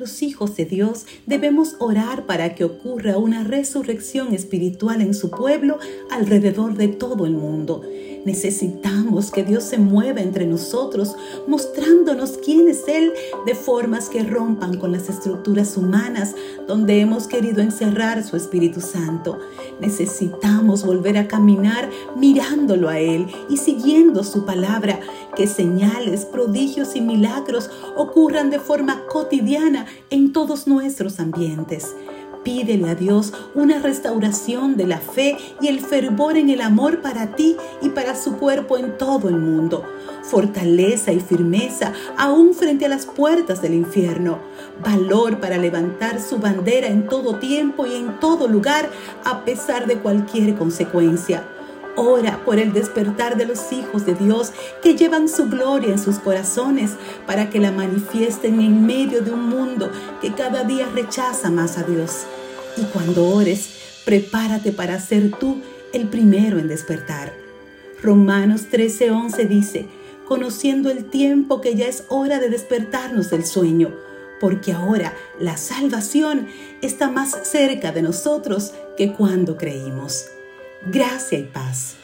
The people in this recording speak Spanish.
Los hijos de Dios debemos orar para que ocurra una resurrección espiritual en su pueblo alrededor de todo el mundo. Necesitamos que Dios se mueva entre nosotros, mostrándonos quién es Él de formas que rompan con las estructuras humanas donde hemos querido encerrar su Espíritu Santo. Necesitamos volver a caminar mirándolo a Él y siguiendo su palabra, que señales, prodigios y milagros ocurran de forma cotidiana en todos nuestros ambientes. Pídele a Dios una restauración de la fe y el fervor en el amor para ti y para su cuerpo en todo el mundo. Fortaleza y firmeza aún frente a las puertas del infierno. Valor para levantar su bandera en todo tiempo y en todo lugar a pesar de cualquier consecuencia. Ora por el despertar de los hijos de Dios que llevan su gloria en sus corazones para que la manifiesten en medio de un mundo que cada día rechaza más a Dios. Y cuando ores, prepárate para ser tú el primero en despertar. Romanos 13:11 dice, conociendo el tiempo que ya es hora de despertarnos del sueño, porque ahora la salvación está más cerca de nosotros que cuando creímos. Gracia y paz.